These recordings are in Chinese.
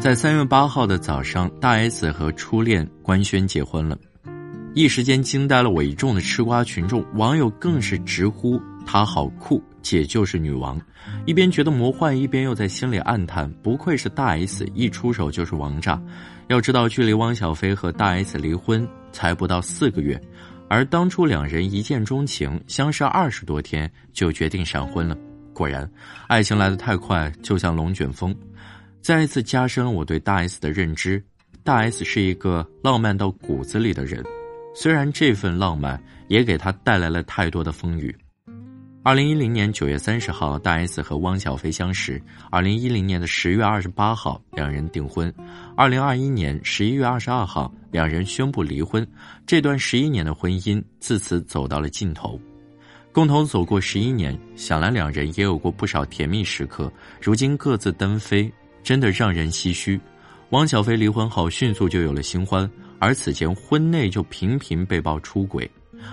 在三月八号的早上，大 S 和初恋官宣结婚了，一时间惊呆了我一众的吃瓜群众，网友更是直呼她好酷，姐就是女王。一边觉得魔幻，一边又在心里暗叹，不愧是大 S，一出手就是王炸。要知道，距离汪小菲和大 S 离婚才不到四个月，而当初两人一见钟情，相识二十多天就决定闪婚了。果然，爱情来得太快，就像龙卷风。再一次加深了我对大 S 的认知，大 S 是一个浪漫到骨子里的人，虽然这份浪漫也给她带来了太多的风雨。二零一零年九月三十号，大 S 和汪小菲相识；二零一零年的十月二十八号，两人订婚；二零二一年十一月二十二号，两人宣布离婚。这段十一年的婚姻自此走到了尽头。共同走过十一年，想来两人也有过不少甜蜜时刻。如今各自单飞。真的让人唏嘘。汪小菲离婚后迅速就有了新欢，而此前婚内就频频被曝出轨，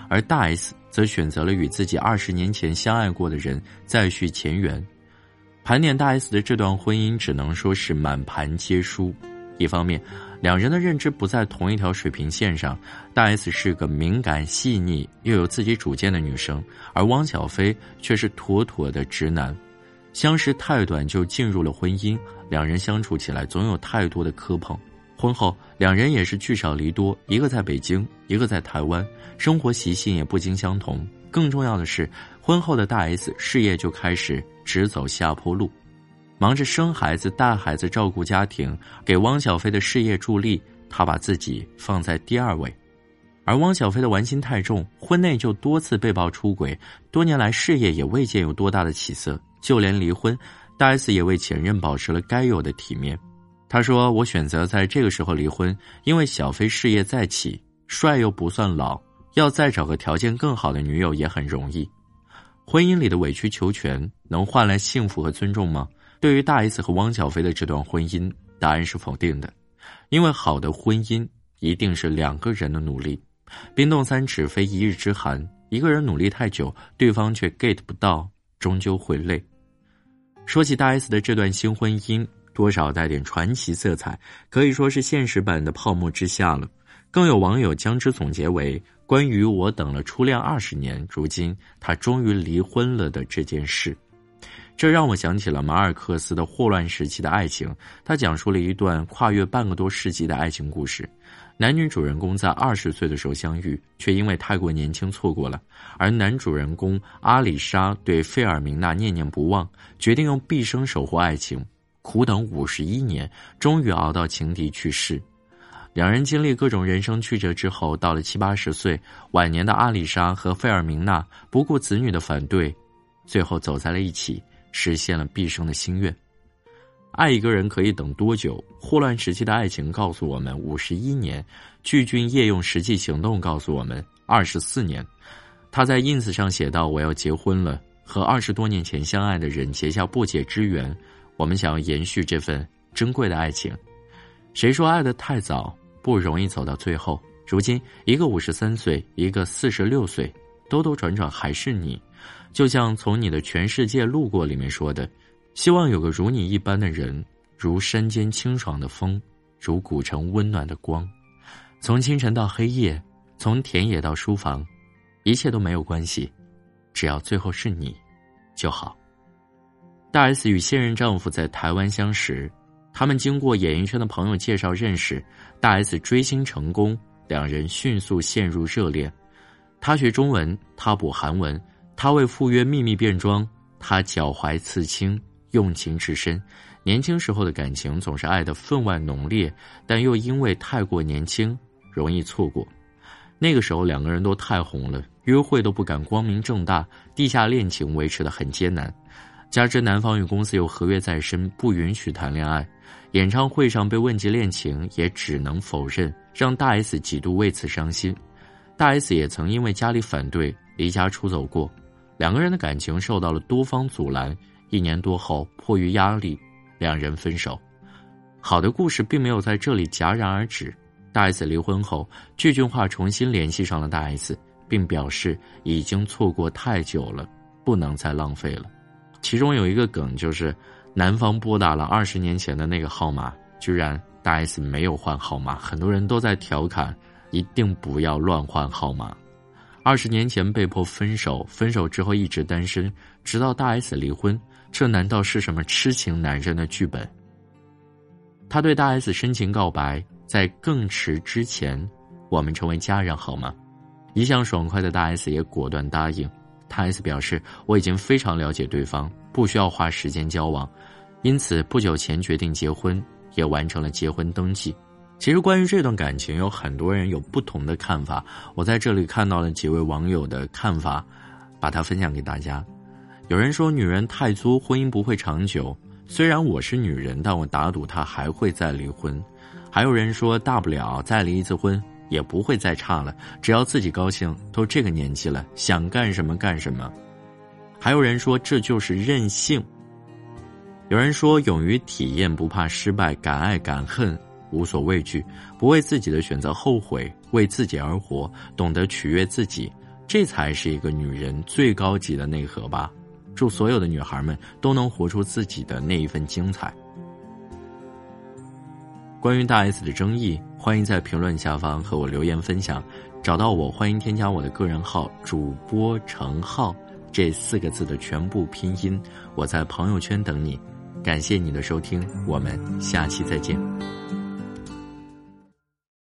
而大 S 则选择了与自己二十年前相爱过的人再续前缘。盘点大 S 的这段婚姻，只能说是满盘皆输。一方面，两人的认知不在同一条水平线上，大 S 是个敏感细腻又有自己主见的女生，而汪小菲却是妥妥的直男。相识太短就进入了婚姻，两人相处起来总有太多的磕碰。婚后，两人也是聚少离多，一个在北京，一个在台湾，生活习性也不尽相同。更重要的是，婚后的大 S 事业就开始直走下坡路，忙着生孩子、带孩子、照顾家庭，给汪小菲的事业助力，他把自己放在第二位。而汪小菲的玩心太重，婚内就多次被曝出轨，多年来事业也未见有多大的起色。就连离婚，大 S 也为前任保持了该有的体面。他说：“我选择在这个时候离婚，因为小飞事业再起，帅又不算老，要再找个条件更好的女友也很容易。婚姻里的委曲求全能换来幸福和尊重吗？”对于大 S 和汪小菲的这段婚姻，答案是否定的。因为好的婚姻一定是两个人的努力。冰冻三尺非一日之寒，一个人努力太久，对方却 get 不到，终究会累。说起大 S 的这段新婚姻，多少带点传奇色彩，可以说是现实版的泡沫之夏了。更有网友将之总结为关于我等了初恋二十年，如今他终于离婚了的这件事。这让我想起了马尔克斯的霍乱时期的爱情，他讲述了一段跨越半个多世纪的爱情故事。男女主人公在二十岁的时候相遇，却因为太过年轻错过了。而男主人公阿里莎对费尔明娜念念不忘，决定用毕生守护爱情，苦等五十一年，终于熬到情敌去世。两人经历各种人生曲折之后，到了七八十岁晚年的阿里莎和费尔明娜不顾子女的反对，最后走在了一起，实现了毕生的心愿。爱一个人可以等多久？霍乱时期的爱情告诉我们五十一年，巨俊业用实际行动告诉我们二十四年。他在 ins 上写道：“我要结婚了，和二十多年前相爱的人结下不解之缘。我们想要延续这份珍贵的爱情。谁说爱得太早不容易走到最后？如今一个五十三岁，一个四十六岁，兜兜转转还是你。就像从你的全世界路过里面说的。”希望有个如你一般的人，如山间清爽的风，如古城温暖的光。从清晨到黑夜，从田野到书房，一切都没有关系，只要最后是你就好。大 S 与现任丈夫在台湾相识，他们经过演艺圈的朋友介绍认识，大 S 追星成功，两人迅速陷入热恋。他学中文，他补韩文，他为赴约秘密变装，他脚踝刺青。用情至深，年轻时候的感情总是爱得分外浓烈，但又因为太过年轻，容易错过。那个时候两个人都太红了，约会都不敢光明正大，地下恋情维持的很艰难。加之男方与公司有合约在身，不允许谈恋爱。演唱会上被问及恋情，也只能否认，让大 S 几度为此伤心。大 S 也曾因为家里反对离家出走过，两个人的感情受到了多方阻拦。一年多后，迫于压力，两人分手。好的故事并没有在这里戛然而止。大 S 离婚后，具俊晔重新联系上了大 S，并表示已经错过太久了，不能再浪费了。其中有一个梗就是，男方拨打了二十年前的那个号码，居然大 S 没有换号码，很多人都在调侃，一定不要乱换号码。二十年前被迫分手，分手之后一直单身，直到大 S 离婚，这难道是什么痴情男人的剧本？他对大 S 深情告白，在更迟之前，我们成为家人好吗？一向爽快的大 S 也果断答应。大 S 表示，我已经非常了解对方，不需要花时间交往，因此不久前决定结婚，也完成了结婚登记。其实关于这段感情，有很多人有不同的看法。我在这里看到了几位网友的看法，把它分享给大家。有人说，女人太作，婚姻不会长久。虽然我是女人，但我打赌她还会再离婚。还有人说，大不了再离一次婚，也不会再差了，只要自己高兴。都这个年纪了，想干什么干什么。还有人说，这就是任性。有人说，勇于体验，不怕失败，敢爱敢恨。无所畏惧，不为自己的选择后悔，为自己而活，懂得取悦自己，这才是一个女人最高级的内核吧。祝所有的女孩们都能活出自己的那一份精彩。关于大 S 的争议，欢迎在评论下方和我留言分享。找到我，欢迎添加我的个人号“主播程浩”这四个字的全部拼音，我在朋友圈等你。感谢你的收听，我们下期再见。